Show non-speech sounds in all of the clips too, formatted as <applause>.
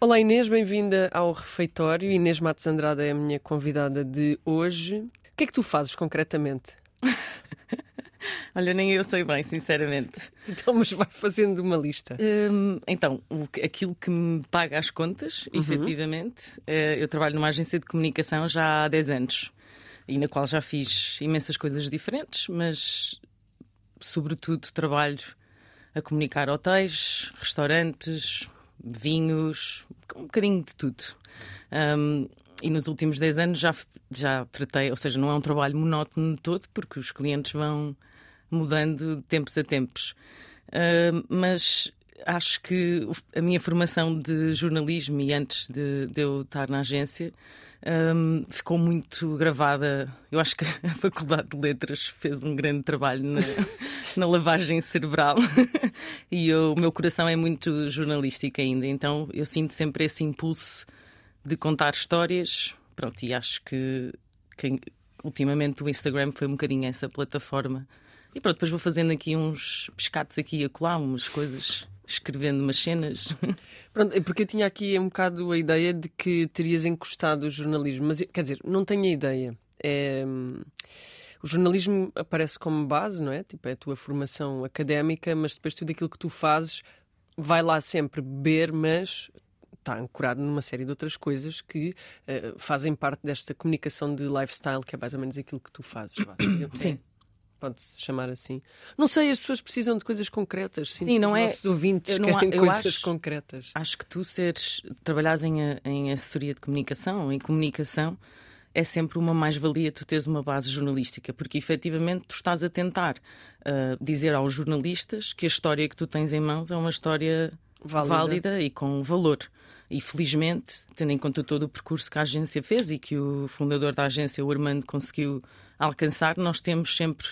Olá Inês, bem-vinda ao refeitório. Inês Matos Andrade é a minha convidada de hoje. O que é que tu fazes concretamente? <laughs> Olha, nem eu sei bem, sinceramente. Então, mas vai fazendo uma lista. Hum, então, o, aquilo que me paga as contas, uhum. efetivamente, é, eu trabalho numa agência de comunicação já há 10 anos e na qual já fiz imensas coisas diferentes, mas sobretudo trabalho a comunicar hotéis, restaurantes, vinhos, um bocadinho de tudo. Um, e nos últimos 10 anos já, já tratei, ou seja, não é um trabalho monótono todo, porque os clientes vão mudando de tempos a tempos. Uh, mas acho que a minha formação de jornalismo e antes de, de eu estar na agência um, ficou muito gravada. Eu acho que a Faculdade de Letras fez um grande trabalho na, na lavagem cerebral <laughs> e eu, o meu coração é muito jornalístico ainda, então eu sinto sempre esse impulso de contar histórias. Pronto, e acho que, que ultimamente o Instagram foi um bocadinho essa plataforma. E pronto, depois vou fazendo aqui uns pescados aqui e acolá, umas coisas escrevendo umas cenas. <laughs> Pronto, é porque eu tinha aqui um bocado a ideia de que terias encostado o jornalismo, mas quer dizer, não tenho a ideia. É... O jornalismo aparece como base, não é? Tipo, é a tua formação académica, mas depois tudo aquilo que tu fazes vai lá sempre beber, mas está ancorado numa série de outras coisas que uh, fazem parte desta comunicação de lifestyle, que é mais ou menos aquilo que tu fazes. <coughs> Sim pode-se chamar assim. Não sei, as pessoas precisam de coisas concretas. Sim, não os é. Os ouvintes eu não, querem eu coisas acho, concretas. Acho que tu seres, trabalhares em, em assessoria de comunicação, em comunicação, é sempre uma mais-valia tu teres uma base jornalística, porque efetivamente tu estás a tentar uh, dizer aos jornalistas que a história que tu tens em mãos é uma história válida, válida e com valor. E felizmente, tendo em conta todo o percurso que a agência fez e que o fundador da agência, o Armando, conseguiu alcançar, nós temos sempre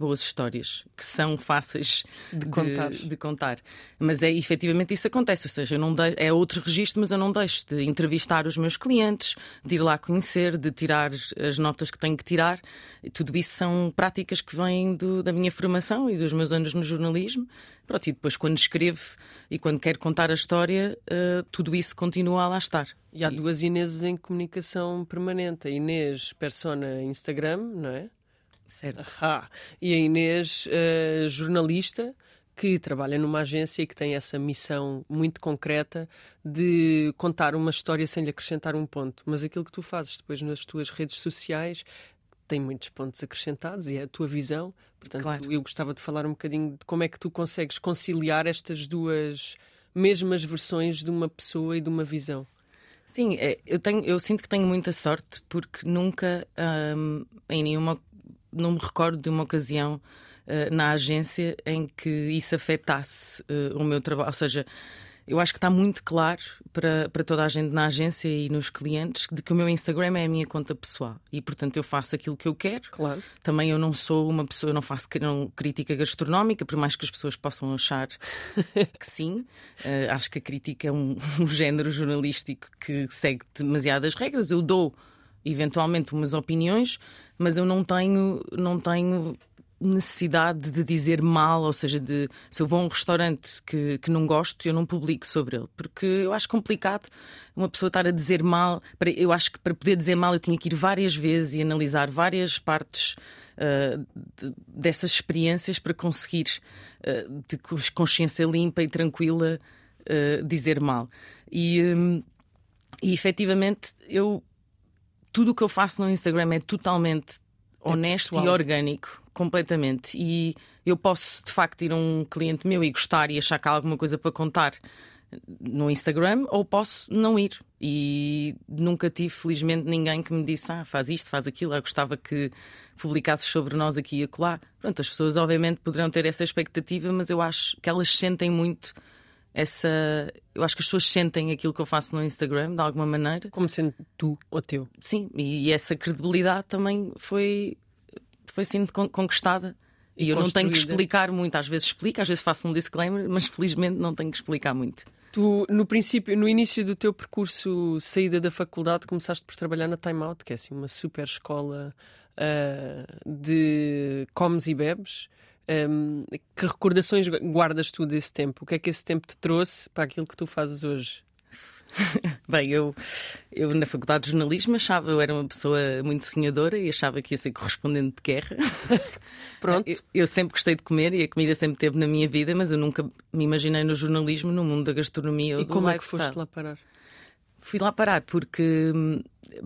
boas histórias que são fáceis de, contar. de, contar. Mas é efetivamente isso acontece, ou seja, não de, é outro registro, mas eu não deixo de entrevistar os meus clientes, de ir lá conhecer, de tirar as notas que tenho que tirar. E tudo isso são práticas que vêm do, da minha formação e dos meus anos no jornalismo. Pronto, e depois, quando escrevo e quando quero contar a história, uh, tudo isso continua a lá estar. E há duas Ineses em comunicação permanente. A Inês, persona Instagram, não é? Certo. <laughs> Ah, e a Inês, uh, jornalista, que trabalha numa agência e que tem essa missão muito concreta de contar uma história sem lhe acrescentar um ponto. Mas aquilo que tu fazes depois nas tuas redes sociais tem muitos pontos acrescentados e é a tua visão. Portanto, claro. eu gostava de falar um bocadinho de como é que tu consegues conciliar estas duas mesmas versões de uma pessoa e de uma visão. Sim, é, eu, tenho, eu sinto que tenho muita sorte porque nunca, hum, em nenhuma não me recordo de uma ocasião uh, na agência em que isso afetasse uh, o meu trabalho. Ou seja, eu acho que está muito claro para, para toda a gente na agência e nos clientes de que o meu Instagram é a minha conta pessoal e, portanto, eu faço aquilo que eu quero. Claro. Também eu não sou uma pessoa, eu não faço não, crítica gastronómica, por mais que as pessoas possam achar <laughs> que sim. Uh, acho que a crítica é um, <laughs> um género jornalístico que segue demasiadas regras. Eu dou eventualmente umas opiniões, mas eu não tenho, não tenho necessidade de dizer mal, ou seja, de se eu vou a um restaurante que, que não gosto, eu não publico sobre ele, porque eu acho complicado uma pessoa estar a dizer mal. Eu acho que para poder dizer mal eu tinha que ir várias vezes e analisar várias partes uh, de, dessas experiências para conseguir, uh, de consciência limpa e tranquila, uh, dizer mal. E, um, e efetivamente eu tudo o que eu faço no Instagram é totalmente é honesto pessoal. e orgânico, completamente. E eu posso, de facto, ir a um cliente meu e gostar e achar que há alguma coisa para contar no Instagram, ou posso não ir. E nunca tive, felizmente, ninguém que me disse: ah, faz isto, faz aquilo, eu gostava que publicasses sobre nós aqui e acolá. Pronto, as pessoas, obviamente, poderão ter essa expectativa, mas eu acho que elas sentem muito essa. Eu acho que as pessoas sentem aquilo que eu faço no Instagram, de alguma maneira. Como sendo tu ou teu. Sim, e essa credibilidade também foi, foi sendo conquistada. E, e eu não tenho que explicar muito, às vezes explico, às vezes faço um disclaimer, mas felizmente não tenho que explicar muito. Tu, no princípio, no início do teu percurso saída da faculdade, começaste por trabalhar na Time Out, que é assim uma super escola uh, de comes e bebes. Um, que recordações guardas tu desse tempo? O que é que esse tempo te trouxe para aquilo que tu fazes hoje? <laughs> Bem, eu, eu na faculdade de jornalismo achava, eu era uma pessoa muito sonhadora e achava que ia ser correspondente de guerra. <laughs> Pronto. Eu, eu, sempre gostei de comer e a comida sempre teve na minha vida, mas eu nunca me imaginei no jornalismo, no mundo da gastronomia ou e do como é que foste lá parar? Fui lá parar porque,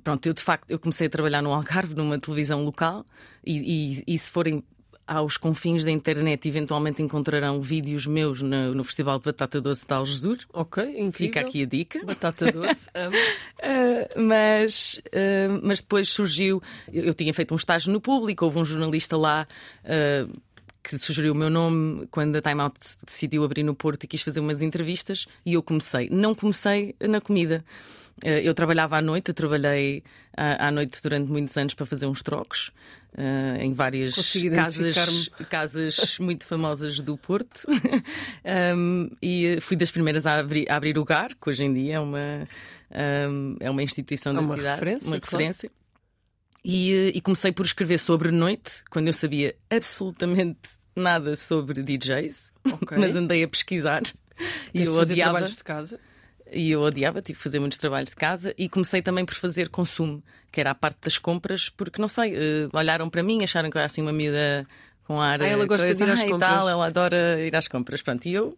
pronto, eu de facto eu comecei a trabalhar no Algarve, numa televisão local, e, e, e se forem aos confins da internet eventualmente encontrarão vídeos meus no, no Festival de Batata Doce de Algesur. Ok, incrível. Fica aqui a dica. Batata doce, <laughs> amo. Uh, mas, uh, mas depois surgiu. Eu, eu, tinha feito um estágio no público, houve um jornalista lá. Uh, que sugeriu o meu nome quando a Time Out decidiu abrir no Porto e quis fazer umas entrevistas e eu comecei. Não comecei na comida. Eu trabalhava à noite, eu trabalhei à noite durante muitos anos para fazer uns trocos uh, em várias casas, casas <laughs> muito famosas do Porto. um, <laughs> e fui das primeiras a abrir, a abrir o GAR, que hoje em dia é uma, um, é uma instituição é da uma cidade, referência, uma claro. referência. E, e comecei por escrever sobre noite, quando eu sabia absolutamente nada sobre DJs, okay. <laughs> mas andei a pesquisar. e eu odiava trabalhos de casa. E eu odiava, tive que fazer muitos trabalhos de casa e comecei também por fazer consumo, que era a parte das compras, porque não sei, uh, olharam para mim, acharam que eu era assim uma miúda com ar. Ah, ela gosta coisa, de ir às compras. Tal, ela adora ir às compras. Pronto, e eu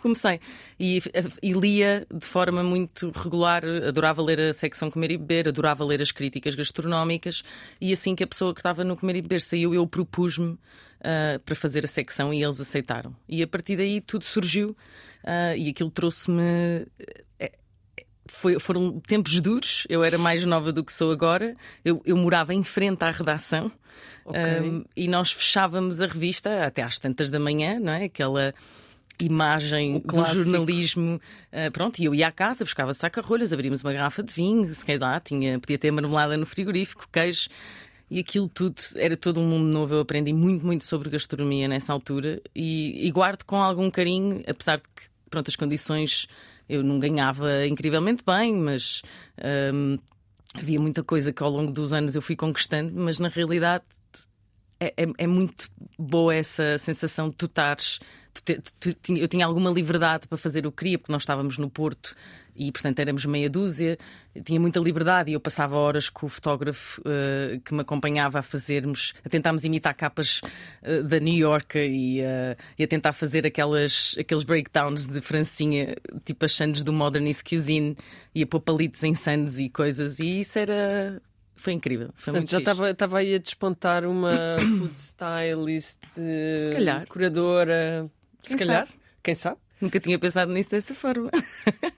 comecei. E, e, lia de forma muito regular, adorava ler a secção Comer e Beber, adorava ler as críticas gastronómicas, e assim que a pessoa que estava no Comer e Beber saiu, eu propus-me uh, para fazer a secção e eles aceitaram. E a partir daí tudo surgiu uh, e aquilo trouxe-me. Foi, foram tempos duros, eu era mais nova do que sou agora, eu, eu morava em frente à redação okay. um, e nós fechávamos a revista até às tantas da manhã, não é? Aquela imagem do jornalismo. Uh, pronto, e eu ia à casa, buscava saca-rolhas, abríamos uma garrafa de vinho, se calhar tinha, podia ter marmelada no frigorífico, queijo. E aquilo tudo era todo um mundo novo. Eu aprendi muito, muito sobre gastronomia nessa altura e, e guardo com algum carinho, apesar de que pronto, as condições eu não ganhava incrivelmente bem, mas um, havia muita coisa que ao longo dos anos eu fui conquistando, mas na realidade é, é, é muito boa essa sensação de tu estares. Eu tinha alguma liberdade para fazer o que queria, porque nós estávamos no Porto e, portanto, éramos meia dúzia. Tinha muita liberdade e eu passava horas com o fotógrafo uh, que me acompanhava a fazermos, a tentarmos imitar capas uh, da New York e, uh, e, a tentar fazer aquelas, aqueles breakdowns de francinha, tipo as sandes do Modernist Cuisine e a pôr palitos em sandes e coisas. E isso era foi incrível. Foi Portanto, já estava aí a despontar uma <coughs> food stylist, curadora. Quem se calhar, sabe? quem sabe? Nunca tinha pensado nisso dessa forma. <laughs>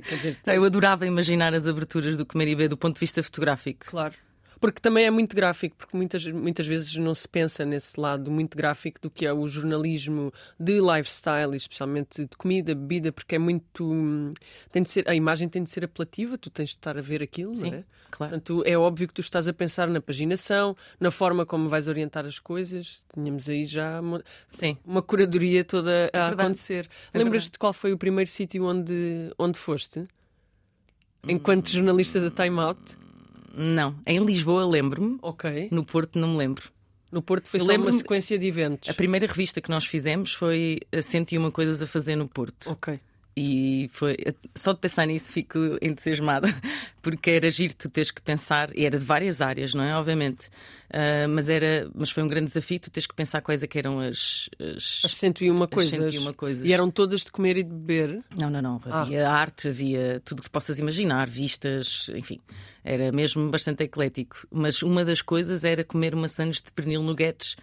Quer dizer, eu adorava imaginar as aberturas do Comer e Beber do ponto de vista fotográfico. Claro. Porque também é muito gráfico, porque muitas, muitas vezes não se pensa nesse lado muito gráfico do que é o jornalismo de lifestyle, especialmente de comida, bebida, porque é muito. Tem de ser, a imagem tem de ser apelativa, tu tens de estar a ver aquilo, Sim, não é? Claro. Portanto, é óbvio que tu estás a pensar na paginação, na forma como vais orientar as coisas. Tínhamos aí já uma, Sim. uma curadoria toda a verdade. acontecer. É Lembras-te qual foi o primeiro sítio onde, onde foste? Enquanto jornalista da Time Out? Não. Em Lisboa lembro-me, Ok. no Porto não me lembro. No Porto foi Eu só uma sequência de eventos. A primeira revista que nós fizemos foi a 101 Coisas a Fazer no Porto. Ok. E foi. Só de pensar nisso fico entusiasmada, <laughs> porque era giro tu teres que pensar, e era de várias áreas, não é? Obviamente. Ah, mas, era, mas foi um grande desafio tu teres que pensar quais é que eram as. as- As 101 as coisas. 101 coisas. E eram todas de comer e de beber. Não, não, não. Ah. Havia arte, havia tudo o que possas imaginar, vistas, enfim. Era mesmo bastante eclético. Mas uma das coisas era comer maçãs de pernil no Guedes.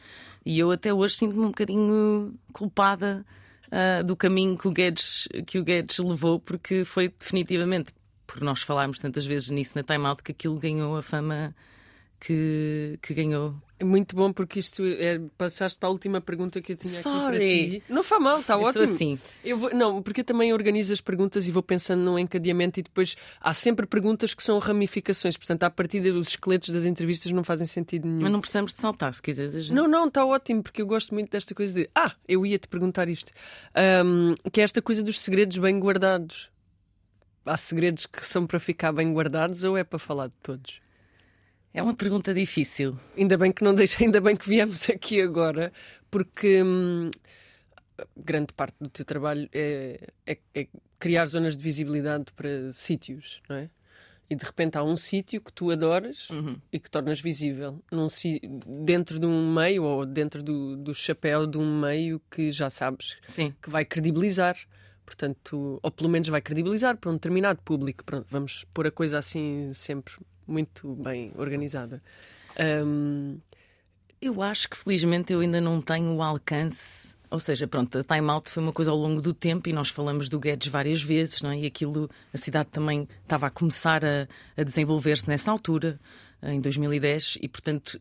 E eu até hoje sinto-me um bocadinho culpada ah, do caminho que o, Guedes, que o Guedes levou, porque foi definitivamente, por nós falarmos tantas vezes nisso na Time Out, que aquilo ganhou a fama que, que ganhou. É muito bom porque isto é, passaste para a última pergunta que eu tinha aqui para Sorry. ti. Não faz mal, está Eu sou ótimo. assim. Eu vou- não, porque eu também organizo as perguntas e vou pensando num encadeamento e depois há sempre perguntas que são ramificações. Portanto, à partida os esqueletos das entrevistas não fazem sentido nenhum. Mas não precisamos de saltar, se quiseres. a Não, não, está ótimo, porque eu gosto muito desta coisa de. Ah, eu ia te perguntar isto. Ahm, que é esta coisa dos segredos bem guardados. Há segredos que são para ficar bem guardados ou é para falar de todos? É uma pergunta difícil. Ainda bem que não deixa, ainda bem que viemos aqui agora, porque hum, grande parte do teu trabalho é, é, é criar zonas de visibilidade para sítios, não é? E de repente há um sítio que tu adoras Uhum. e que tornas visível num, dentro de um meio ou dentro do, do chapéu de um meio que já sabes Sim. que vai credibilizar. Portanto, ou pelo menos vai credibilizar para um determinado público. Pronto, vamos pôr a coisa assim sempre muito bem organizada. Ahm, Eu acho que felizmente eu ainda não tenho o alcance. Ou seja, pronto, a Time Out foi uma coisa ao longo do tempo e nós falamos do Guedes várias vezes, não é? E aquilo, a cidade também estava a começar a, a desenvolver-se nessa altura, em 2010, e portanto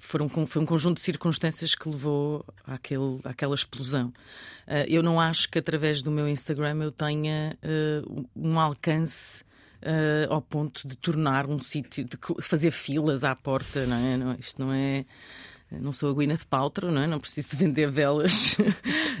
foram, foi um conjunto de circunstâncias que levou àquele, àquela explosão. Ah, eu não acho que através do meu Instagram eu tenha ah, um alcance ah, ao ponto de tornar um sítio, de fazer filas à porta, não é? Não, isto não é. Não sou a Gwyneth Paltrow, não é? Não preciso de <laughs> vender velas.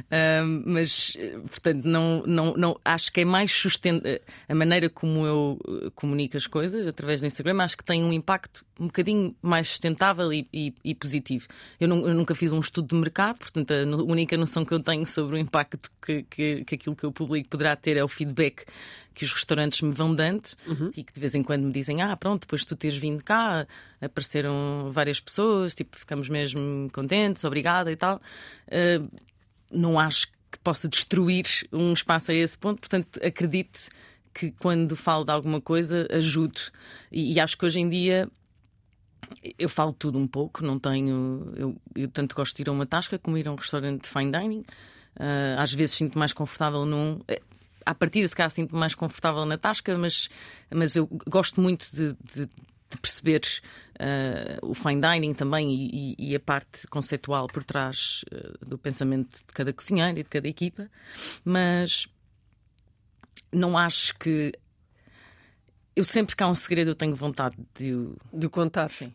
<laughs> Mas, eh, portanto, não, não, não, acho que é mais sustentável. A maneira como eu eh, comunico as coisas através do Instagram, acho que tem um impacto um bocadinho mais sustentável e, e- e positivo. Eu, nu- eu nunca fiz um estudo de mercado, portanto, a única noção que eu tenho sobre o impacto que, que, que aquilo que eu publico poderá ter é o feedback que os restaurantes me vão dando e que de vez em quando me dizem: Ah, pronto, depois de tu teres vindo cá, apareceram várias pessoas, tipo, ficamos mesmo contentes, obrigada e tal. Ah, não acho que possa destruir um espaço a esse ponto, portanto, acredito que quando falo de alguma coisa ajudo. E, e acho que hoje em dia eu falo tudo um pouco, não tenho. Eu, eu tanto gosto de ir a uma tasca como ir a um restaurante de fine dining. Ah, às vezes sinto mais confortável num. eh, À partida, se calhar, sinto mais confortável na tasca, mas, mas eu gosto muito de, de- de perceber ah, o fine dining também e, e- a parte conceitual por trás ah, do pensamento de cada cozinheiro e de cada equipa. Mas não acho que. Eu sempre que há um segredo, eu tenho vontade de o de contar. Sim.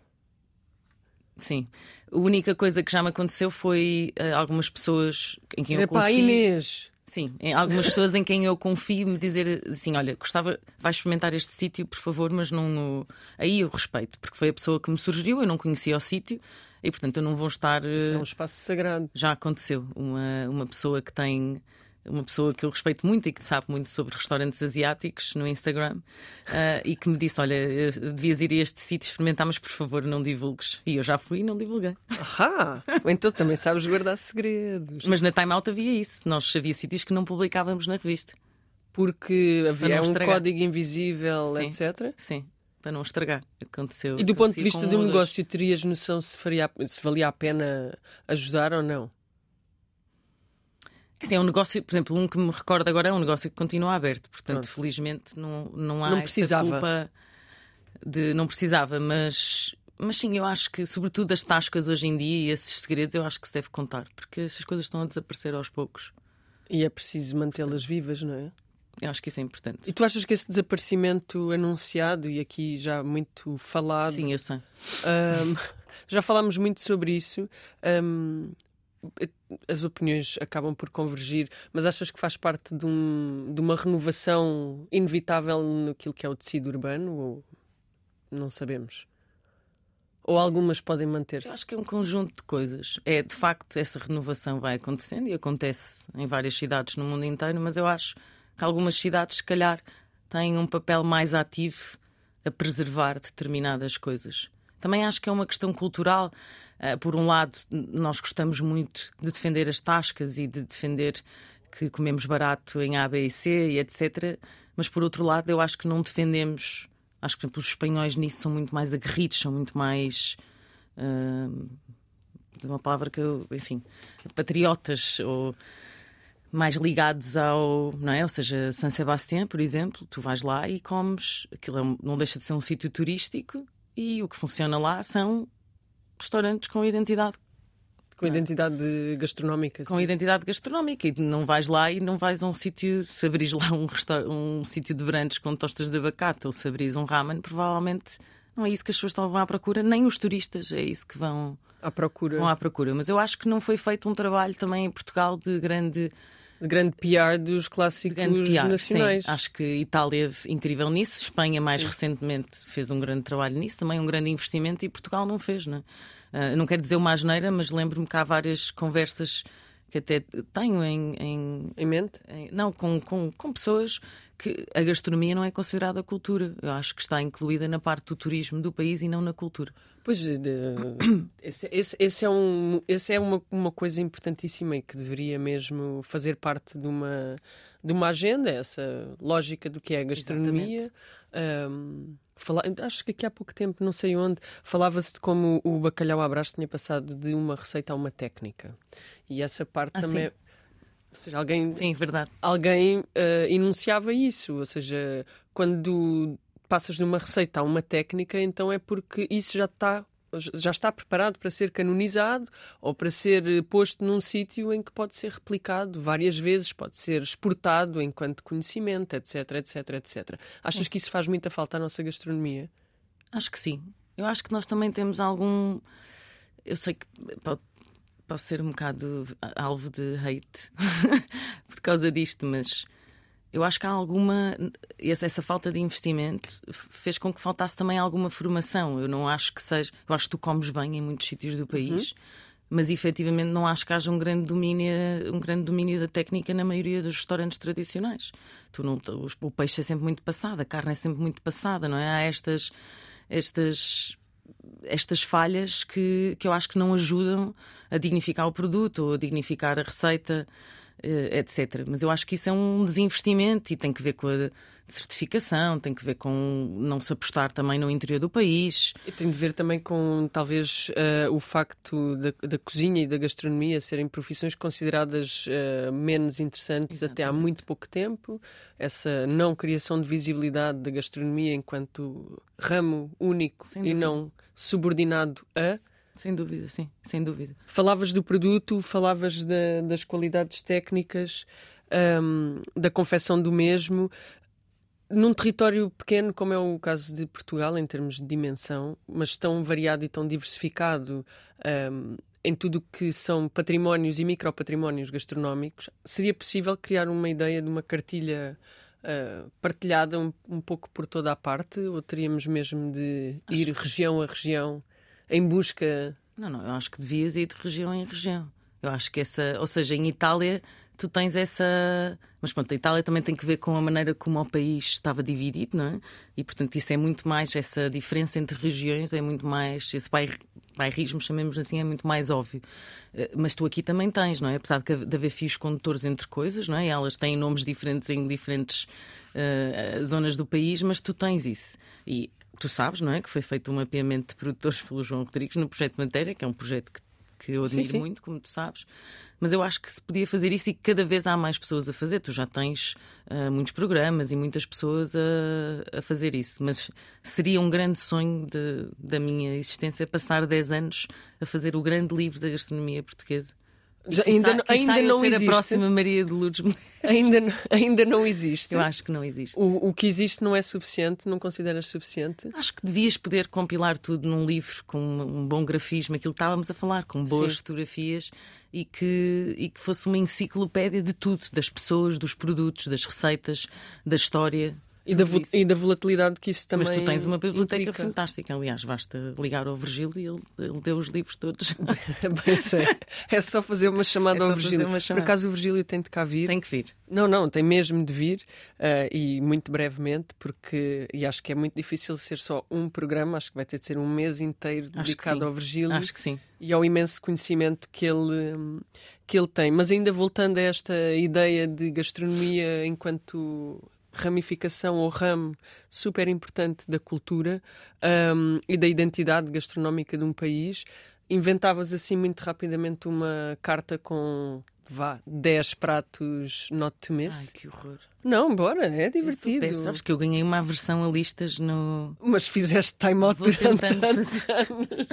Sim. A única coisa que já me aconteceu foi eh, algumas pessoas em quem eu confio. Inês! Sim, em algumas pessoas em quem eu confio me dizer assim: olha, gostava, vai experimentar este sítio, por favor, mas não no. Aí eu respeito, porque foi a pessoa que me sugeriu, eu não conhecia o sítio e portanto eu não vou estar. eh, Isso é um espaço sagrado. já aconteceu. Uma, uma pessoa que tem. Uma pessoa que eu respeito muito e que sabe muito sobre restaurantes asiáticos no Instagram ah, e que me disse: Olha, devias ir a este sítio experimentar, mas por favor não divulgues. E eu já fui e não divulguei. Ahá! Então também sabes guardar segredos. Mas na Time Out havia isso. Nós havia sítios que não publicávamos na revista. Porque havia um código invisível, Sim. etc. Sim, para não estragar. Aconteceu. E do ponto de vista de um negócio, terias noção se, faria, se valia a pena ajudar ou não? Assim, é um negócio, por exemplo, um que me recordo agora é um negócio que continua aberto. Portanto, Pronto. felizmente não, não há Não precisava. culpa de não precisava, mas mas sim, eu acho que sobretudo as tascas hoje em dia e esses segredos eu acho que se deve contar, porque essas coisas estão a desaparecer aos poucos. E é preciso mantê-las vivas, não é? Eu acho que isso é importante. E tu achas que esse desaparecimento anunciado e aqui já muito falado, Sim, eu sei. ahm, <laughs> já falámos muito sobre isso, ahm, as opiniões acabam por convergir, mas achas que faz parte de, um- de uma renovação inevitável naquilo que é o tecido urbano? Ou não sabemos? Ou algumas podem manter-se? acho que é um conjunto de coisas. É, de facto, essa renovação vai acontecendo e acontece em várias cidades no mundo inteiro, mas eu acho que algumas cidades, se calhar, têm um papel mais ativo a preservar determinadas coisas. Também acho que é uma questão cultural. Ah, por um lado, nós gostamos muito de defender as tascas e de defender que comemos barato em A, B e C e etc. Mas por outro lado, eu acho que não defendemos. Acho que, por exemplo, os espanhóis nisso são muito mais aguerridos, são muito mais. de uma palavra que eu, enfim, patriotas ou mais ligados ao, não é? Ou seja, San Sebastián, por exemplo, tu vais lá e comes, aquilo é não deixa de ser um sítio turístico e o que funciona lá são restaurantes com identidade Com identidade gastronómica? com sim. identidade gastronómica e não vais lá e não vais a um sítio, se abris lá um, um sítio de branches com tostas de abacate ou se abris um ramen, provavelmente não é isso que as pessoas estão à procura, nem os turistas é isso que vão, À procura vão à procura. Mas eu acho que não foi feito um trabalho também em Portugal de grande, de grande PR dos clássicos PR. nacionais. Sim, acho que Itália é incrível nisso, Espanha mais Sim. recentemente fez um grande trabalho nisso, também um grande investimento e Portugal não fez, não é? Ah, não quero dizer uma asneira, mas lembro-me que há várias conversas que até tenho em, em, em mente? Em, não, com, com, com pessoas que a gastronomia não é considerada cultura. Eu acho que está incluída na parte do turismo do país e não na cultura. Pois, esse, esse, esse, é, um, esse é uma, uma coisa importantíssima e que deveria mesmo fazer parte de uma, de uma agenda, essa lógica do que é a gastronomia. Um, acho que aqui há pouco tempo, não sei onde, falava-se de como o bacalhau à brás tinha passado de uma receita a uma técnica. E essa parte ah, também. Sim. Ou seja, alguém. Sim, verdade. Alguém uh, enunciava isso. Ou seja, quando passas de uma receita a uma técnica, então é porque isso já está já está preparado para ser canonizado ou para ser eh, posto num sítio em que pode ser replicado várias vezes, pode ser exportado enquanto conhecimento, etc, etc, etc. Achas sim. que isso faz muita falta à nossa gastronomia? Acho que sim. Eu acho que nós também temos algum. Eu sei que pode, posso ser um bocado alvo de hate <laughs> por causa disto, mas eu acho que há alguma. Essa falta de investimento fez com que faltasse também alguma formação. Eu não acho que seja. Eu acho que tu comes bem em muitos sítios do país. Uhum. Mas efetivamente não acho que haja um grande, domínio, um grande domínio da técnica na maioria dos restaurantes tradicionais. Tu não, o peixe é sempre muito passado, a carne é sempre muito passada, não é? Há estas, estas estas falhas que, que eu acho que não ajudam a dignificar o produto ou a dignificar a receita. Eh, etc. Mas eu acho que isso é um desinvestimento e tem que ver com a certificação, tem que ver com não se apostar também no interior do país. E tem de ver também com talvez uh, o facto da, da, cozinha e da gastronomia serem profissões consideradas uh, menos interessantes Exatamente. até há muito pouco tempo. Essa não criação de visibilidade da gastronomia enquanto ramo único e não subordinado a sem dúvida, sim, sem dúvida. Falavas do produto, falavas das qualidades técnicas, um, da confecção do mesmo. Num território pequeno, como é o caso de Portugal, em termos de dimensão, mas tão variado e tão diversificado um, em tudo que são patrimónios e micropatrimónios gastronómicos, seria possível criar uma ideia de uma cartilha uh, partilhada um, um, pouco por toda a parte? Ou teríamos mesmo de ir Acho região a região? Em busca. Não, não, eu acho que devias ir de região em região. Eu acho que essa, ou seja, em Itália tu tens essa. Mas pronto, a Itália também tem que ver com a maneira como o país estava dividido, não é? E portanto isso é muito mais, essa diferença entre regiões é muito mais. Esse bairrismo, chamemos assim, é muito mais óbvio. Eh, mas tu aqui também tens, não é? Apesar de haver fios condutores entre coisas, não é? Elas têm nomes diferentes em diferentes uh, zonas do país, mas tu tens isso. E tu sabes, não é? Que foi feito um mapeamento de produtores pelo João Rodrigues no projeto Matéria, que é um projeto que, que eu admiro sim, sim. muito, como tu sabes. Mas eu acho que se podia fazer isso e cada vez há mais pessoas a fazer. Tu já tens uh, muitos programas e muitas pessoas a, a, fazer isso. Mas seria um grande sonho de, da minha existência passar 10 anos a fazer o grande livro da gastronomia portuguesa. Já, ainda, não, ainda não existe. a próxima Maria de Lourdes <laughs> ainda, ainda não existe. Eu acho que não existe. O, o que existe não é suficiente? Não consideras suficiente? Acho que devias poder compilar tudo num livro com um bom grafismo, aquilo que estávamos a falar, com boas Sim. fotografias e que, e que fosse uma enciclopédia de tudo, das pessoas, dos produtos, das receitas, da história. E da, e da, volatilidade que isso também Mas tu tens uma biblioteca implica. fantástica. Aliás, basta ligar ao Virgílio e ele, ele deu os livros todos. <laughs> Bem, sei. É só fazer uma chamada é ao Virgílio. Por acaso o Virgílio tem de cá vir? Tem que vir. Não, não, tem mesmo de vir uh, e muito brevemente, porque e acho que é muito difícil ser só um programa, acho que vai ter de ser um mês inteiro acho dedicado ao Virgílio. Acho que sim. E ao imenso conhecimento que ele, que ele tem. Mas ainda voltando a esta ideia de gastronomia enquanto ramificação ou ramo super importante da cultura um, e da identidade gastronómica de um país, inventavas assim muito rapidamente uma carta com vá, 10 pratos not to miss. Ai, que horror. Não, bora, é divertido. Péssimo, sabes que eu ganhei uma versão a listas no. Mas fizeste time-out durante tantos anos.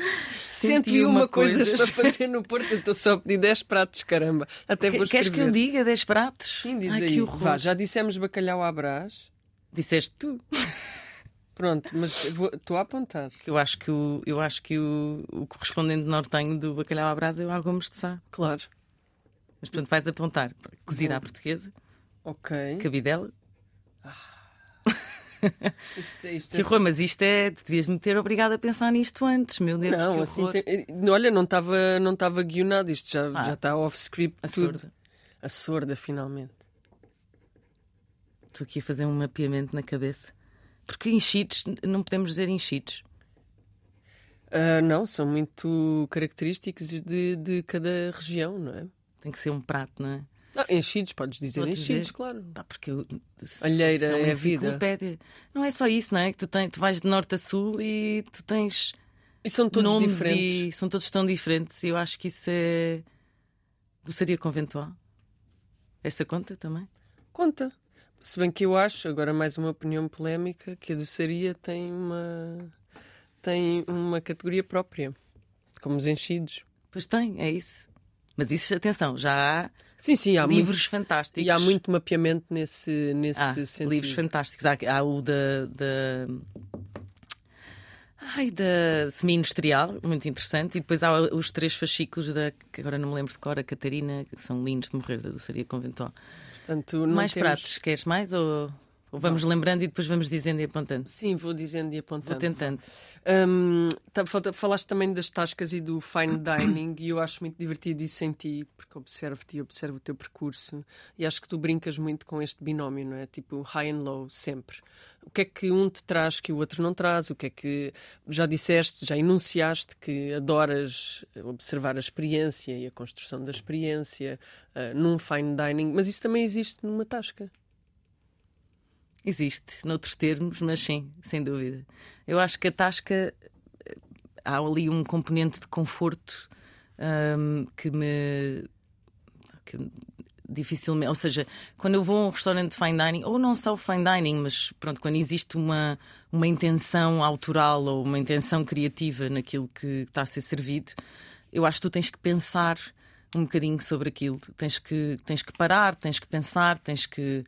<laughs> 101 coisas para fazer no Porto. Eu estou só a pedir 10 pratos, caramba. Até que, vou Queres que eu diga 10 pratos? Sim, diz Ai, aí. Que horror. Vá, já dissemos bacalhau à brás. Disseste tu. <laughs> Pronto, mas estou a apontar. Eu acho que o, eu acho que o, o correspondente nortenho do bacalhau à brás é o Algomes de Sá. Claro. Mas portanto vais apontar cozida à portuguesa. Ok. Cabidela. Ah. <laughs> Isto, isto Que horror, mas isto é. Tu devias me ter obrigado a pensar nisto antes, meu Deus. Não, assim, tem- olha, não estava não estava guionado, isto já, Ah. já está off-script. A tudo. sorda. A sorda, finalmente. Estou aqui a fazer um mapeamento na cabeça. Porque enchidos, não podemos dizer enchidos. Ah, não, são muito característicos de, de cada região, não é? Tem que ser um prato, não é? Não, enchidos, podes dizer Podes enchidos, dizer. claro. Pá, porque eu, Alheira é vida. enciclopédia. Não é só isso, não é? Que tu, tens, tu vais de norte a sul e tu tens E são todos diferentes. e são todos tão diferentes. E eu acho que isso é doçaria conventual. Essa conta também? Conta. Se bem que eu acho, agora mais uma opinião polémica, que a doçaria tem uma, tem uma categoria própria, como os enchidos. Pois tem, é isso. Mas isso, atenção, já há Sim, sim, há livros muito, fantásticos. e há muito mapeamento nesse, nesse Ah, sentido. livros fantásticos. Há, há o da. da... Ai, da semi-industrial, muito interessante. E depois há os três fascículos da. que agora não me lembro de cor, a Catarina, que são lindos de morrer, da doçaria conventual. Portanto, mais temos- pratos, queres mais? Ou, ou vamos lembrando e depois vamos dizendo e apontando? Sim, vou dizendo e apontando. Vou tentando. Hum, tá- falaste também das tascas e do fine dining e eu acho muito divertido isso em ti, porque observo-te e observo o teu percurso e acho que tu brincas muito com este binómio, não é? Tipo high and low, sempre. O que é que um te traz que o outro não traz? O que é que já disseste, já enunciaste que adoras observar a experiência e a construção da experiência ah, num fine dining, mas isso também existe numa tasca. Existe, noutros termos, mas sim, sem dúvida. Eu acho que a tasca eh, há ali um componente de conforto hum, que me que dificilmente, ou seja, quando eu vou a um restaurante de fine dining, ou não só fine dining, mas pronto, quando existe uma, uma intenção autoral ou uma intenção criativa naquilo que está a ser servido, eu acho que tu tens que pensar um bocadinho sobre aquilo. Tens que, tens que parar, tens que pensar, tens que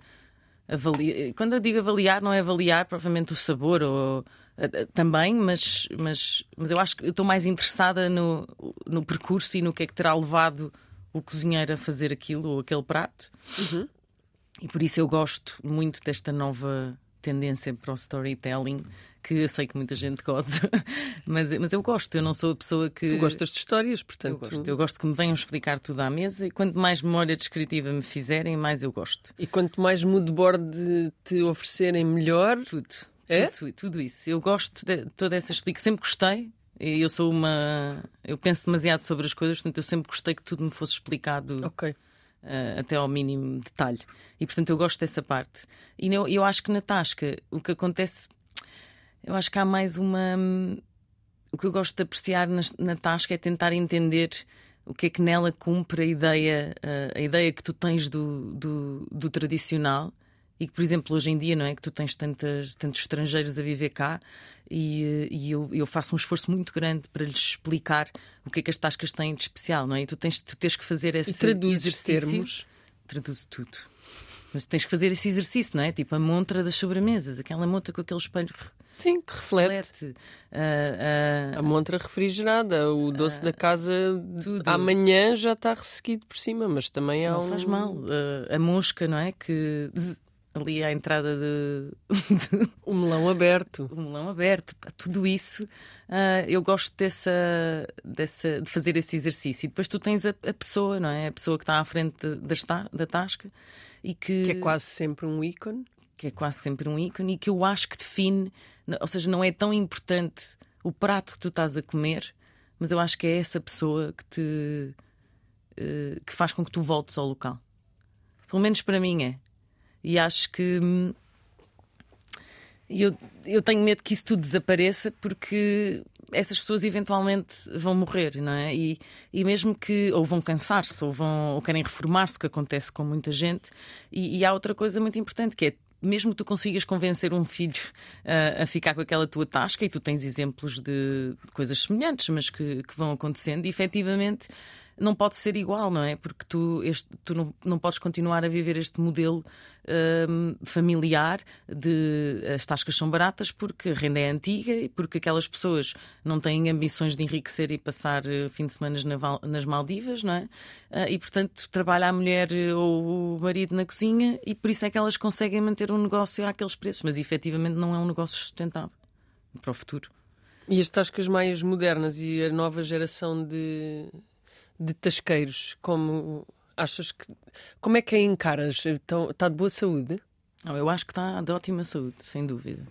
avaliar. Quando eu digo avaliar, não é avaliar propriamente o sabor ou eh, eh, também, mas, mas, mas eu acho que eu estou mais interessada no, no percurso e no que é que terá levado o cozinheiro a fazer aquilo ou aquele prato. E por isso eu gosto muito desta nova tendência para o storytelling, que eu sei que muita gente goza, <laughs> mas, mas eu gosto, eu não sou a pessoa que. Tu gostas de histórias, Eu portanto. gosto, eu gosto que me venham explicar tudo à mesa e quanto mais memória descritiva me fizerem, mais eu gosto. E quanto mais mood board te oferecerem, melhor. Tudo. É? Tudo, tudo isso. Eu gosto de toda essa explicação. Sempre gostei. Eu sou uma. Eu penso demasiado sobre as coisas, portanto, eu sempre gostei que tudo me fosse explicado Ok. Eh, até ao mínimo detalhe. E portanto eu gosto dessa parte. E eu, eu acho que na Tasca o que acontece, eu acho que há mais uma. O que eu gosto de apreciar na, na Tasca é tentar entender o que é que nela cumpre a ideia, eh, a ideia que tu tens do, do, do tradicional. E que, por exemplo, hoje em dia, não é? Que tu tens tantas, tantos estrangeiros a viver cá e, eh, e eu, eu faço um esforço muito grande para lhes explicar o que é que as tascas têm de especial, não é? E tu tens, tu tens que fazer esse E traduzes exercício. termos. Traduzo tudo. Mas tens que fazer esse exercício, não é? Tipo a montra das sobremesas, aquela montra com aquele espelho Sim, que reflete. reflete. ah, ah, A montra refrigerada, o doce da casa tudo. amanhã já está ressequido por cima, mas também há não um... faz mal. Ah, a mosca, não é? Que ali à entrada de, <laughs> O melão aberto. o melão aberto, tudo isso. ah, eu gosto dessa, dessa, de fazer esse exercício. E depois tu tens a, a pessoa, não é? A pessoa que está à frente da, da tasca e que, Que é quase sempre um ícone. que é quase sempre um ícone e que eu acho que define, ou seja, não é tão importante o prato que tu estás a comer, mas eu acho que é essa pessoa que te eh, que faz com que tu voltes ao local. Pelo menos para mim é. E acho que hum, eu, eu tenho medo que isso tudo desapareça porque essas pessoas eventualmente vão morrer, não é? E, e mesmo que ou vão cansar-se ou, vão, ou querem reformar-se, que acontece com muita gente. E, e há outra coisa muito importante que é mesmo que tu consigas convencer um filho ah, a ficar com aquela tua tasca, e tu tens exemplos de, de coisas semelhantes, mas que, que vão acontecendo, e efetivamente não pode ser igual, não é? Porque tu, este, tu não, não podes continuar a viver este modelo hum, familiar de as tascas são baratas porque a renda é antiga e porque aquelas pessoas não têm ambições de enriquecer e passar uh, fim de semana na, nas Maldivas, não é? Uh, e portanto trabalha a mulher uh, ou o marido na cozinha e por isso é que elas conseguem manter um negócio àqueles preços, mas efetivamente não é um negócio sustentável para o futuro. E as tascas mais modernas e a nova geração de, de tasqueiros, como achas que. Como é que a encaras? Está tá de boa saúde? Não, eu acho que está de ótima saúde, sem dúvida.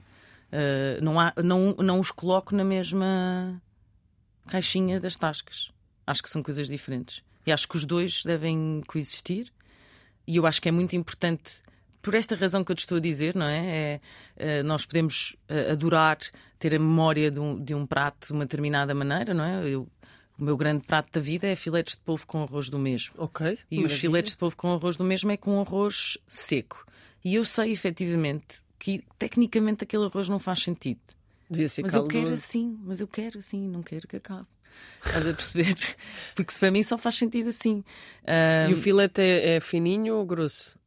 Uh, não, há, não, não os coloco na mesma caixinha das tascas. Acho que são coisas diferentes. E acho que os dois devem coexistir. E eu acho que é muito importante por esta razão que eu te estou a dizer, não é? é, é nós podemos uh, adorar ter a memória de um, de um, prato de uma determinada maneira, não é? Eu, o meu grande prato da vida é filetes de polvo com arroz do mesmo. Ok. E maravilha. os filetes de polvo com arroz do mesmo é com arroz seco. E eu sei efetivamente que tecnicamente aquele arroz não faz sentido. Devia ser mas caldoso. eu quero assim, mas eu quero assim, não quero que acabe. Estás a perceber? <laughs> Porque se para mim só faz sentido assim. Um... E o filete é, é fininho ou grosso?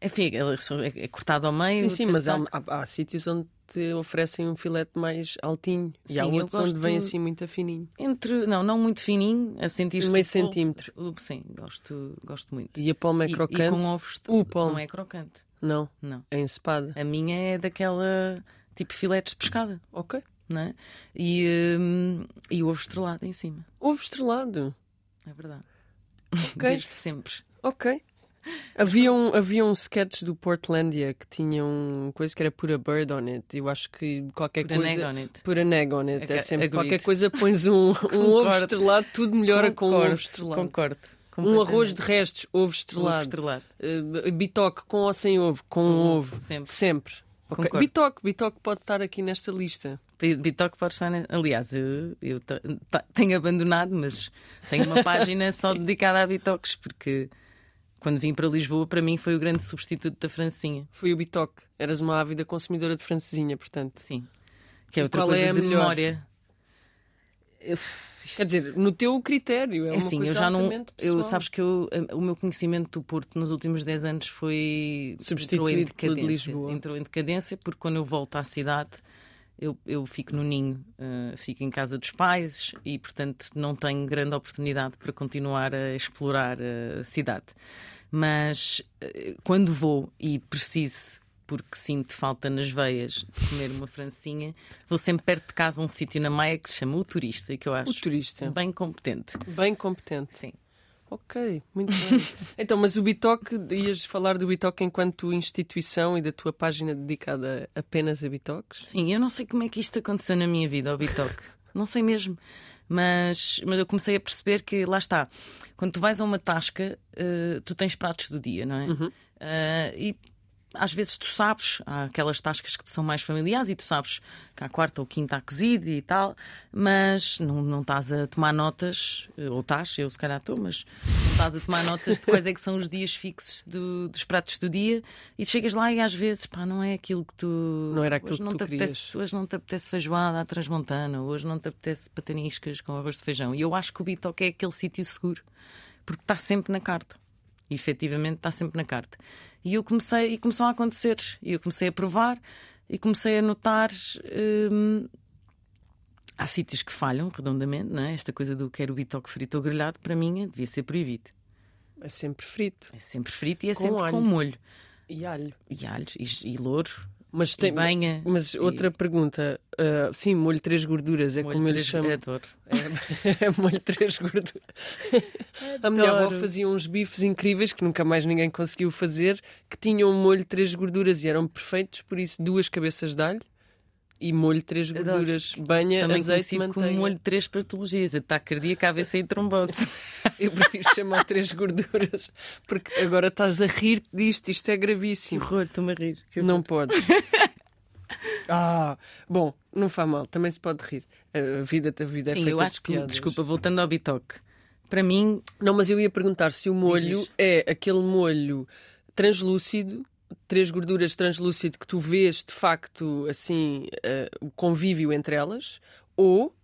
Enfim, é, é cortado ao meio. Sim, sim, mas há, há, há, sítios onde te oferecem um filete mais altinho sim, e há outros onde vem assim muito fininho. Entre, não, não muito fininho, a sentir-se. Meio centímetro. Sim, gosto, gosto muito. E a palma é crocante? E, e com ovos. O palma. Não é crocante. Não. Não. É encepada. A minha é daquela tipo filetes de pescada. Ok. Não é? e, um, e ovo estrelado em cima. Ovo estrelado? É verdade. Okay. <laughs> Desde sempre. Ok. Havia um, havia um sketch do Portlandia que tinha um coisa que era pura bird on it. Eu acho que qualquer pura coisa. Neg on it. Pura neg on it. É sempre qualquer coisa pões um, <laughs> um ovo estrelado, tudo melhora concordo, com um ovo estrelado. Concordo. Um arroz de restos, ovo estrelado. Ovo estrelado. Uh, bitoque com ou sem ovo, com um ovo. Sempre. Sempre. Okay. Bitoque, bitoque pode estar aqui nesta lista. Bitoque pode estar. Aliás, eu, eu tenho abandonado, mas tenho uma <laughs> página só dedicada a bitoques, porque quando vim para Lisboa, para mim foi o grande substituto da francesinha. Foi o bitoque. Eras uma ávida consumidora de francesinha, portanto. Sim. Que é outra coisa é de melhor? memória. Quer dizer, no teu critério, é, é uma assim, eu já não, pessoal. eu sabes que eu, o meu conhecimento do Porto nos últimos 10 anos foi substituído entrou em decadência, de Lisboa. Entrou em decadência porque quando eu volto à cidade eu, eu fico no ninho, uh, fico em casa dos pais e, portanto, não tenho grande oportunidade para continuar a explorar a cidade. Mas uh, quando vou e preciso, porque sinto falta nas veias de comer uma francinha, vou sempre perto de casa a um sítio na Maia que se chama O Turista, que eu acho o turista. bem competente. Bem competente. Sim. Ok, muito bem. <laughs> então, mas o Bitoque, ias falar do Bitoque enquanto instituição e da tua página dedicada apenas a Bitoques? Sim, eu não sei como é que isto aconteceu na minha vida, o Bitoque. <laughs> não sei mesmo. Mas, mas eu comecei a perceber que, lá está, quando tu vais a uma tasca, uh, tu tens pratos do dia, não é? Uhum. Uh, e às vezes tu sabes, há aquelas tascas que são mais familiares e tu sabes que a quarta ou quinta há cozido e tal, mas não, não estás a tomar notas, ou estás, eu se calhar estou, mas não estás a tomar notas de quais é que são os dias fixos do, dos pratos do dia e chegas lá e às vezes, pá, não é aquilo que tu. Não era aquilo hoje que não tu te apetece, Hoje não te apetece feijoada à transmontana, hoje não te apetece pataniscas com arroz de feijão. E eu acho que o Bitoque é aquele sítio seguro, porque está sempre na carta. E, efetivamente está sempre na carta. E eu comecei, e começou a acontecer. E eu comecei a provar e comecei a notar. Hum, há sítios que falham redondamente, não é? Esta coisa do quero bitoque frito ou grelhado, para mim, devia ser proibido. É sempre frito. É sempre frito e é com sempre alho. com molho. E alho. E alhos, e, e louro. Mas tem, banha, mas outra e... pergunta, uh, sim, molho três gorduras, é molho como eles chamam. Adoro. <laughs> É, é molho três gorduras. A minha avó fazia uns bifes incríveis que nunca mais ninguém conseguiu fazer, que tinham molho três gorduras e eram perfeitos, por isso duas cabeças de alho e molho três gorduras, Adoro. banha, Também azeite, manteiga. como molho de três patologias, ataque cardíaco, AVC e trombose. <laughs> Eu prefiro chamar três gorduras, porque agora estás a rir disto, isto é gravíssimo. Que horror, estou-me a rir. Que Não pode. <laughs> Ah, bom, não faz mal, também se pode rir. A vida, a vida é Sim, feita eu de acho que, piadas. desculpa, voltando ao bitoque, para mim, Não, mas eu ia perguntar se o molho é aquele molho translúcido, três gorduras translúcido que tu vês de facto assim eh, o convívio entre elas, ou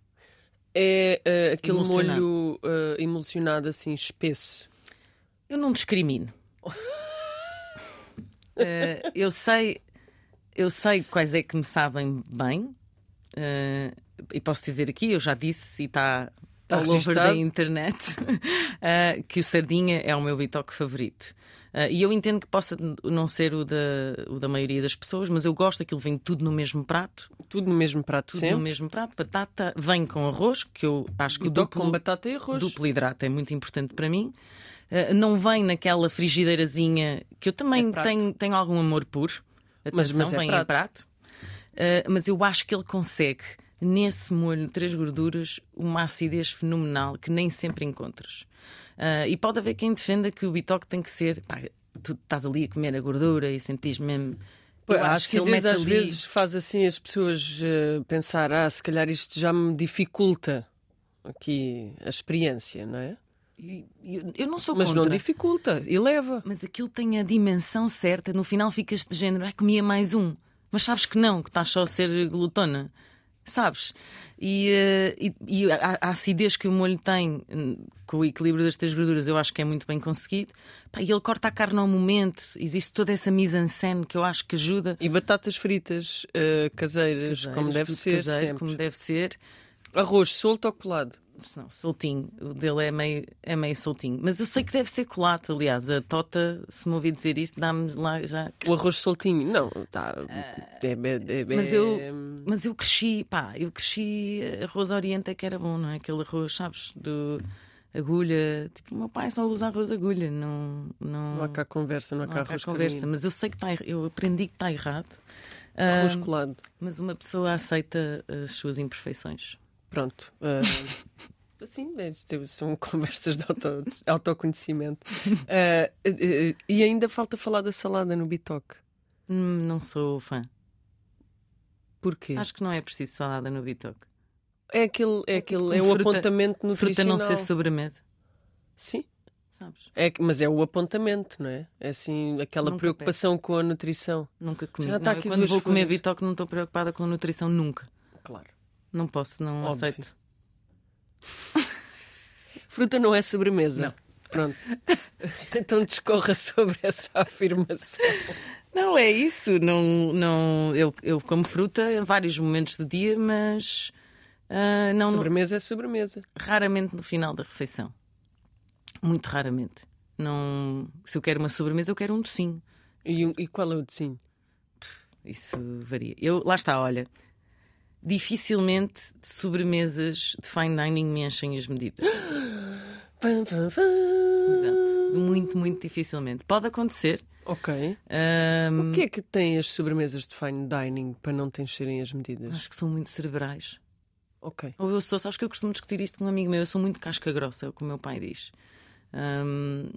É uh, aquele Emulsionado. molho uh, emulsionado assim, espesso. Eu não discrimino. Eh, eu sei, eu sei quais é que me sabem bem. e posso dizer aqui, eu já disse e está Tá all over registado. da internet <laughs> que o sardinha é o meu bitoque favorito. Eh, e eu entendo que possa não ser o da, o da maioria das pessoas, mas eu gosto daquilo vem tudo no mesmo prato, Tudo no mesmo prato tudo sempre. no mesmo prato. Batata vem com arroz, que eu acho que o duplo, com batata e arroz. duplo hidrato é muito importante para mim. Uh, não vem naquela frigideirazinha que eu também É tenho, tenho algum amor por. Mas- Atenção, mas é vem prato. em prato. Uh, mas eu acho que ele consegue, nesse molho de três gorduras, uma acidez fenomenal que nem sempre encontras. Uh, e pode haver quem defenda que o bitoque tem que ser. pá, tu estás ali a comer a gordura e sentis mesmo. Pô, Eu a acho que acidez às ali- vezes faz assim as pessoas eh, pensar: ah, se calhar isto já me dificulta aqui a experiência, não é? Eu, eu não sou Mas contra. não dificulta, eleva. mas aquilo tem a dimensão certa, no final ficas de género, ai, comia mais um. Mas sabes que não, que estás só a ser glutona. Sabes? E, eh, e- e a, a acidez que o molho tem, hum, com o equilíbrio das três gorduras, eu acho que é muito bem conseguido. Pá, e ele corta a carne ao momento, existe toda essa mise-en-scène que eu acho que ajuda. E batatas fritas eh, caseiras, como Caseiras, deve tudo ser caseiro, como deve ser. Arroz solto ou colado? Não, soltinho. O dele é meio, é meio soltinho. Mas eu sei que deve ser colado, aliás. A Tota, se me ouvir dizer isto, dá-me lá já O arroz soltinho? Não, tá. é, é, é, Mas eu, é- mas eu cresci, pá, eu cresci arroz oriente é que era bom, não é? Aquele arroz, sabes, do agulha. Tipo, o meu pai só usa arroz agulha, não. Não, Não há cá conversa, não há não cá há cá arroz conversa. Mas eu sei que está, eu aprendi que está errado. Arroz colado. mas uma pessoa aceita as suas imperfeições. Pronto. ah, <laughs> Assim, são <laughs> conversas de auto- autoconhecimento. Ah, ah, e ainda falta falar da salada no bitoque. Hum, não sou fã. Porquê? Acho que não é preciso salada no bitoque. É aquele, é, aquele, é o fruta- apontamento Fruta nutricional. não ser sobremesa, Sim, sabes? é, mas é o apontamento, não é? É assim, aquela Nunca preocupação com a nutrição. Nunca comi. Já está Não, aqui quando vou comer bitoque não estou preocupada com a nutrição nunca. Claro. Não posso, não Óbvio. aceito. <laughs> Fruta não é sobremesa. Não. Pronto. <laughs> então discorra sobre essa afirmação. Não é isso. Não, não, eu, eu como fruta em vários momentos do dia, mas ah, não, sobremesa é sobremesa. raramente no final da refeição. Muito raramente. Não, se eu quero uma sobremesa, eu quero um docinho. E, e qual é o docinho? Isso varia. Eu, lá está, olha. Dificilmente sobremesas de fine dining me enchem as medidas. <gasps> Pam, pam, pam. Exato. Muito, muito dificilmente. Pode acontecer. Ok. Ahm, O que é que têm as sobremesas de fine dining para não te encherem as medidas? Acho que são muito cerebrais. Ok. Ou eu sou, sabes que eu costumo discutir isto com um amigo meu, eu sou muito casca grossa, é o que o meu pai diz. Hum,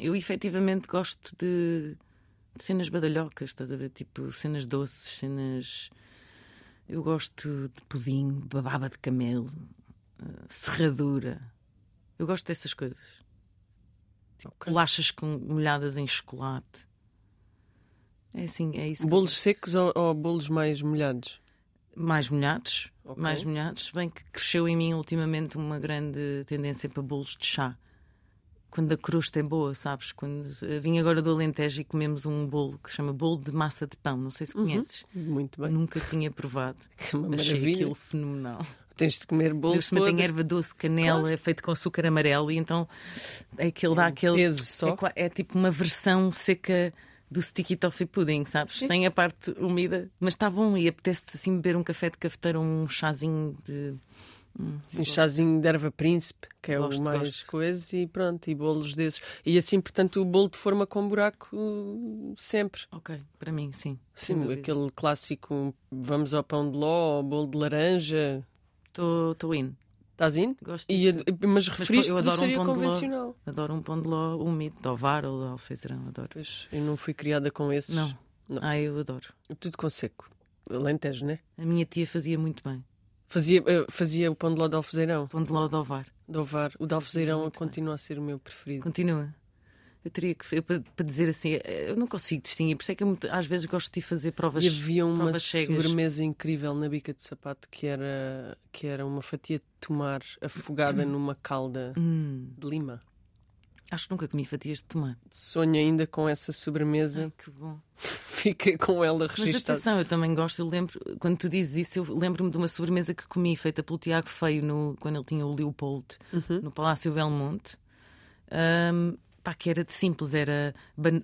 eu efetivamente gosto de, de cenas badalhocas, estás a ver? Tipo, cenas doces, cenas. Eu gosto de pudim, bababa de camelo, eh, serradura. Eu gosto dessas coisas. Tipo, Ok. bolachas com, molhadas em chocolate. É assim, é isso. Bolos secos ou, ou bolos mais molhados? mais molhados, Ok. mais molhados, bem que cresceu em mim ultimamente uma grande tendência para bolos de chá. Quando a crosta é boa, sabes? Quando eh, vim agora do Alentejo e comemos um bolo que se chama bolo de massa de pão, não sei se conheces. Muito bem. Nunca tinha provado. <laughs> Que uma Achei maravilha. aquilo fenomenal. Tens de comer bolo por cima tem todo. erva doce, canela, é feito com açúcar amarelo e então é aquele dá aquele. peso só. É, é tipo uma versão seca do sticky toffee pudding, sabes? Sem a parte úmida, mas está bom e apetece-te assim beber um café de cafeteira ou um chazinho de. Hum, Sim, chazinho de erva príncipe, que é Gosto, o mais gosto. coisa, e pronto, e bolos desses. E assim, portanto, o bolo de forma com buraco sempre. Ok, para mim, sim. Sim, aquele clássico vamos ao pão de ló, ao bolo de laranja. Estou in. Estás indo? Gosto E, a- mas referiste eu adoro um pão de ló. convencional. Adoro um pão de ló úmido, de ovar ou de alfeizerão, adoro. Pois, eu não fui criada com esses. Não. Não. Ah, eu adoro. Tudo com seco. Alentejo, né? A minha tia fazia muito bem. Fazia, eh, fazia o pão de ló de alfezeirão, Pão de ló de ovar. de ovar. O de alfezeirão muito bem. continua a ser o meu preferido. Continua. Eu teria que para, para dizer assim, eu não consigo distinguir, por isso é que eu, às vezes gosto de fazer provas E havia uma sobremesa incrível na bica de sapato que era, que era uma fatia de tomar afogada <clears throat> numa calda Hum, de lima. acho que nunca comi fatias de tomate. Sonho ainda com essa sobremesa, Ai, que bom. Fiquei com ela Mas registada. atenção, eu também gosto, eu lembro, quando tu dizes isso, eu lembro-me de uma sobremesa que comi, feita pelo Tiago Feio, no, quando ele tinha o Leopold, Uhum. no Palácio Belmonte. Ahm, pá, que era de simples, era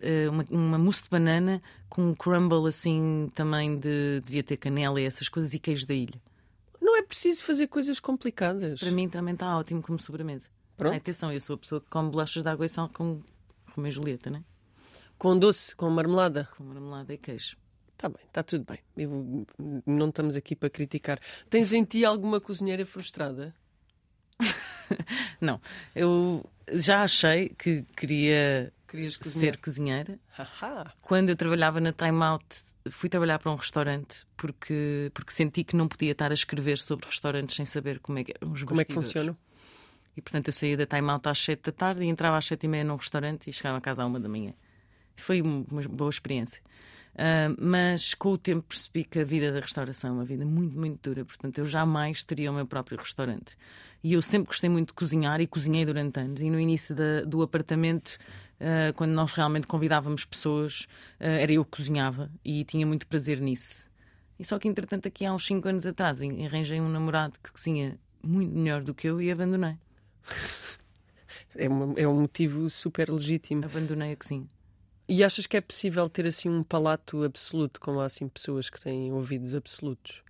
eh, uma, uma mousse de banana com um crumble assim também de devia ter canela e essas coisas e queijo da ilha. Não é preciso fazer coisas complicadas. Para mim também está ótimo como sobremesa. Pronto. Ai, atenção, eu sou a pessoa que come bolachas de água e sal com Romeu e Julieta, né? Com doce, com marmelada. Com marmelada e queijo. Está bem, está tudo bem. Eu- não estamos aqui para criticar. Tens em ti alguma cozinheira frustrada? <laughs> Não, eu já achei que queria ser cozinheira. Quando eu trabalhava na Time Out, fui trabalhar para um restaurante porque, porque senti que não podia estar a escrever sobre restaurantes sem saber como é que eram os Como é que bastidores. funciona? E portanto eu saía da Time Out às 7 da tarde e entrava às 7 e meia num restaurante e chegava a casa à uma da manhã. Foi um- uma boa experiência. Ah, mas com o tempo percebi que a vida da restauração é uma vida muito, muito dura. Portanto, eu jamais teria o meu próprio restaurante. E eu sempre gostei muito de cozinhar e cozinhei durante anos. E no início da- do apartamento, ah, quando nós realmente convidávamos pessoas, ah, era eu que cozinhava e tinha muito prazer nisso. E só que, entretanto, aqui há uns 5 anos atrás, arranjei um namorado que cozinha muito melhor do que eu e abandonei. <laughs> É, é um motivo super legítimo. Abandonei a cozinha. E achas que é possível ter assim um palato absoluto, como há assim pessoas que têm ouvidos absolutos?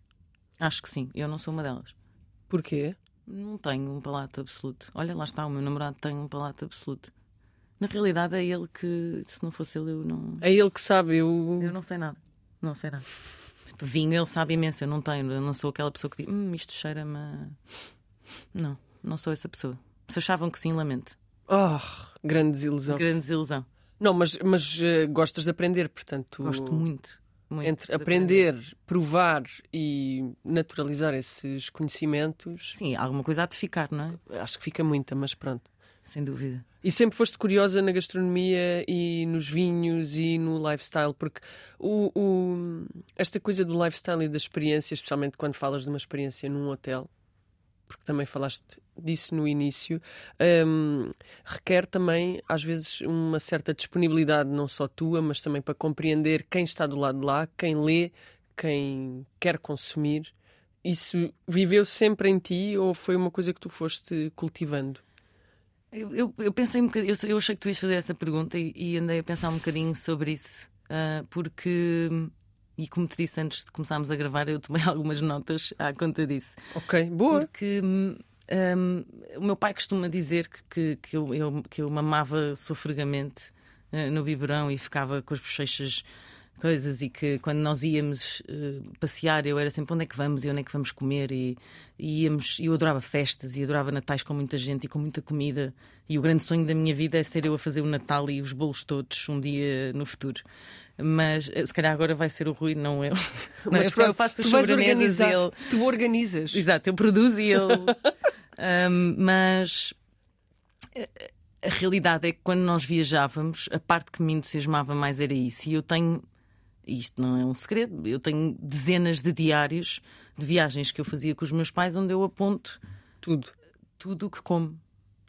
Acho que sim, eu não sou uma delas. Porquê? Não tenho um palato absoluto. Olha, lá está, o meu namorado tem um palato absoluto. Na realidade é ele que, se não fosse ele, eu não. É ele que sabe, eu. Eu não sei nada. Não sei nada. Tipo, vinho ele sabe imenso, eu não tenho. Eu não sou aquela pessoa que diz, hum, isto cheira-me. a-". Não, não sou essa pessoa. Se achavam que sim, lamento. Oh, grande desilusão. Grande desilusão. Não, mas, mas eh, gostas de aprender, portanto. Gosto muito. muito Entre de aprender, provar e naturalizar esses conhecimentos, Sim, alguma coisa há de ficar, não é? acho que fica muita, mas pronto. Sem dúvida. E sempre foste curiosa na gastronomia e nos vinhos e no lifestyle, porque o, o- esta coisa do lifestyle e da experiência, especialmente quando falas de uma experiência num hotel, porque também falaste disso no início, hum, requer também, às vezes, uma certa disponibilidade, não só tua, mas também para compreender quem está do lado de lá, quem lê, quem quer consumir. Isso viveu sempre em ti ou foi uma coisa que tu foste cultivando? Eu, eu, eu pensei um bocadinho, eu, eu achei que tu ias fazer essa pergunta e, e andei a pensar um bocadinho sobre isso, ah, porque, e como te disse antes de começarmos a gravar, eu tomei <laughs> algumas notas à conta disso. Ok, boa. Porque hum, hum, o meu pai costuma dizer que, que, que eu, eu- que eu mamava sofregamente ah, no biberão e ficava com as bochechas coisas e que quando nós íamos eh, passear eu era sempre onde é que vamos e onde é que vamos comer e, e íamos e eu adorava festas e adorava natais com muita gente e com muita comida e o grande sonho da minha vida é ser eu a fazer o Natal e os bolos todos um dia no futuro mas eh, se calhar agora vai ser o Rui não eu <laughs> não, Mas eu, pronto, eu faço as sobremesas e ele Tu organizas. Exato, eu produzo e ele. <laughs> Um, mas eh, a realidade é que quando nós viajávamos, a parte que me entusiasmava mais era isso. E eu tenho, isto não é um segredo, eu tenho dezenas de diários de viagens que eu fazia com os meus pais onde eu aponto Tudo. tudo o que como.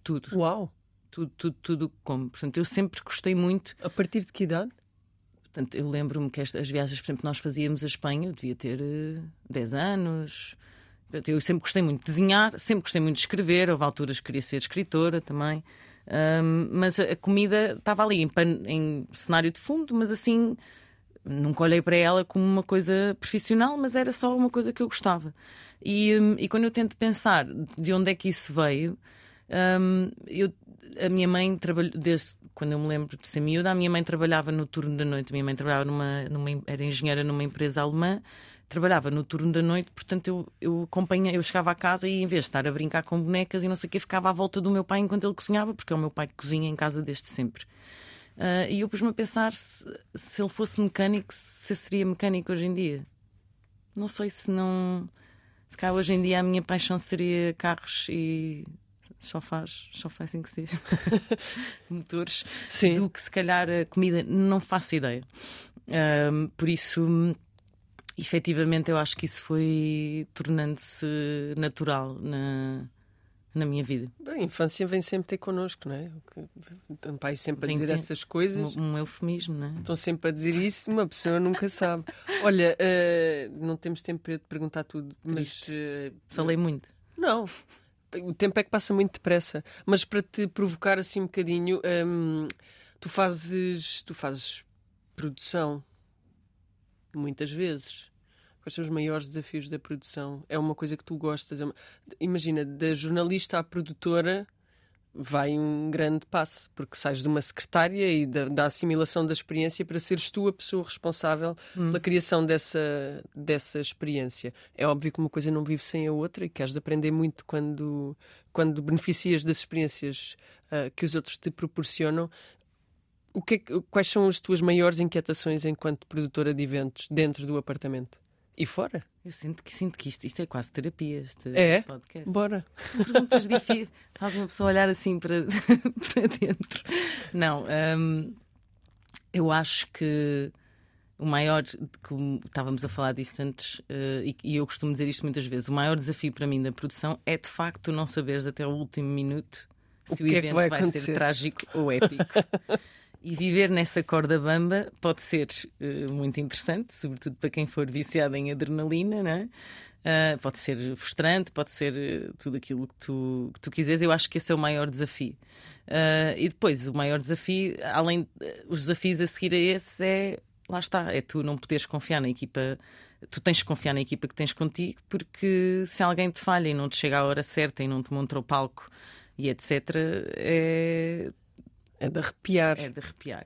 Tudo, Uau. tudo, tudo, tudo o que como. Portanto, eu sempre gostei muito. A partir de que idade? Portanto, eu lembro-me que as viagens, por exemplo, que nós fazíamos a Espanha, eu devia ter eh, 10 anos. Eu sempre gostei muito de desenhar, sempre gostei muito de escrever. Houve alturas que queria ser escritora também. Ahm, mas a a comida estava ali em, pan- em cenário de fundo, mas assim nunca olhei para ela como uma coisa profissional, mas era só uma coisa que eu gostava. E, hum, e quando eu tento pensar de onde é que isso veio, hum, eu, a minha mãe trabalhou, desde quando eu me lembro de ser miúda, a minha mãe trabalhava no turno da noite. A minha mãe trabalhava numa, numa era engenheira numa empresa alemã, trabalhava no turno da noite, portanto eu, eu acompanhei, eu chegava à casa e em vez de estar a brincar com bonecas e não sei o que, ficava à volta do meu pai enquanto ele cozinhava, porque é o meu pai que cozinha em casa desde sempre. Ah, e eu pus-me a pensar se, se ele fosse mecânico, se eu seria mecânico hoje em dia. Não sei se não. Se cá hoje em dia a minha paixão seria carros e só faz, só faz assim que se diz. <laughs> motores, Sim. do que se calhar a comida, não faço ideia. Um, por isso, efetivamente, eu acho que isso foi tornando-se natural na, na minha vida. Bem, a infância vem sempre ter connosco, não é? O pai sempre a Vem dizer ter- essas coisas. Um, um eufemismo, não é? Estão sempre a dizer isso, uma pessoa nunca sabe. Olha, eh, não temos tempo para eu te perguntar tudo, mas. Triste. eh, Falei muito. Não. O tempo é que passa muito depressa. Mas para te provocar assim um bocadinho, hum, tu fazes. Tu fazes produção. Muitas vezes. Quais são os maiores desafios da produção? É uma coisa que tu gostas. é uma- Imagina, da jornalista à produtora vai um grande passo, porque sais de uma secretária e da, da assimilação da experiência para seres tu a pessoa responsável pela criação dessa, dessa experiência. É óbvio que uma coisa não vive sem a outra e que has de aprender muito quando, quando beneficias das experiências ah, que os outros te proporcionam. O que é quais são as tuas maiores inquietações enquanto produtora de eventos dentro do apartamento? E fora? Eu sinto que, sinto que isto, isto é quase terapia, este É? podcast. Bora. Perguntas difíceis, fazem uma pessoa olhar assim para, <laughs> para dentro. Não, hum, eu acho que o maior, como estávamos a falar disto antes, eh, e, eu costumo dizer isto muitas vezes, o maior desafio para mim da produção é de facto não saberes até o último minuto O se o, que é evento vai vai, acontecer. ser trágico ou épico. <laughs> E viver nessa corda bamba pode ser eh, muito interessante, sobretudo para quem for viciado em adrenalina, né? Ah, pode ser frustrante, pode ser eh, tudo aquilo que tu, que tu quiseres. Eu acho que esse é o maior desafio. Ah, e depois, o maior desafio, além eh, os desafios a seguir a esse, é lá está, é tu não poderes confiar na equipa. Tu tens que confiar na equipa que tens contigo, porque se alguém te falha e não te chega à hora certa e não te monta o palco e etc., é, É de arrepiar. é de arrepiar.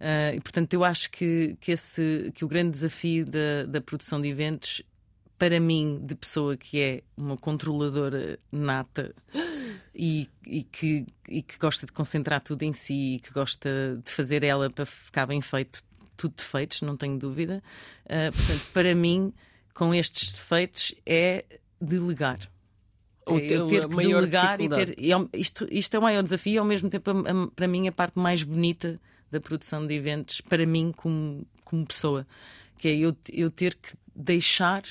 Ah, e portanto, eu acho que, que, esse, que o grande desafio da, da produção de eventos, para mim, de pessoa que é uma controladora nata e, e, que, e que gosta de concentrar tudo em si e que gosta de fazer ela para ficar bem feito, tudo defeitos, não tenho dúvida. Ah, portanto, para mim, com estes defeitos, é delegar. O É teu- eu ter que maior delegar e ter. ao- isto, isto é o maior desafio e ao mesmo tempo, a- a- para mim, a parte mais bonita da produção de eventos, para mim, como, como pessoa, que é eu, eu ter que deixar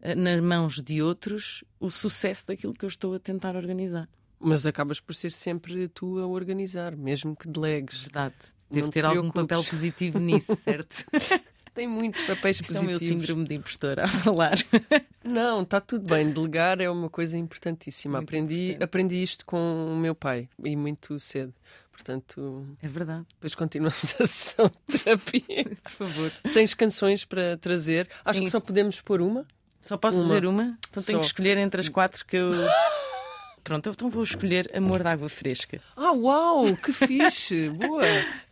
eh, nas mãos de outros o sucesso daquilo que eu estou a tentar organizar. Mas acabas por ser sempre tu a organizar, mesmo que delegues. Verdade. Não Devo te ter algum papel positivo nisso, certo? <laughs> Tem muitos papéis Isto é o meu positivos. síndrome de impostora a falar. <laughs> Não, está tudo bem. Delegar é uma coisa importantíssima. Muito aprendi, importante. aprendi isto com o meu pai e muito cedo. Portanto, É verdade. depois continuamos a sessão de terapia. <laughs> Por favor. Tens canções para trazer? Acho Sim. que só podemos pôr uma. Só posso Uma. dizer uma? Então tenho Só. que escolher entre as quatro que eu. <laughs> Pronto, então vou escolher Amor de Água Fresca. Ah, uau! Que fixe! Boa!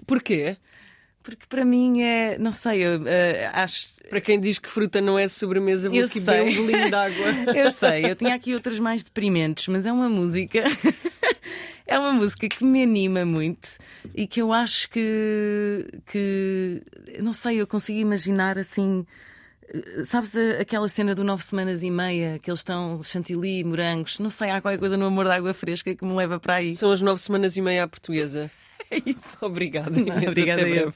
Porquê? Porque para mim é. Não sei, eu eh, acho. Para quem diz que fruta não é sobremesa, vou Eu aqui beber um golinho de água. <laughs> Eu sei, eu tinha aqui outras mais deprimentes, mas é uma música. <laughs> É uma música que me anima muito e que eu acho que. que não sei, eu consigo imaginar assim. eh, Sabes aquela cena do nove semanas e meia que eles estão chantilly, morangos, não sei, há qualquer coisa no amor da água fresca que me leva para aí. São as nove semanas e meia à portuguesa. <laughs> É isso. Obrigada. Não, obrigada eu.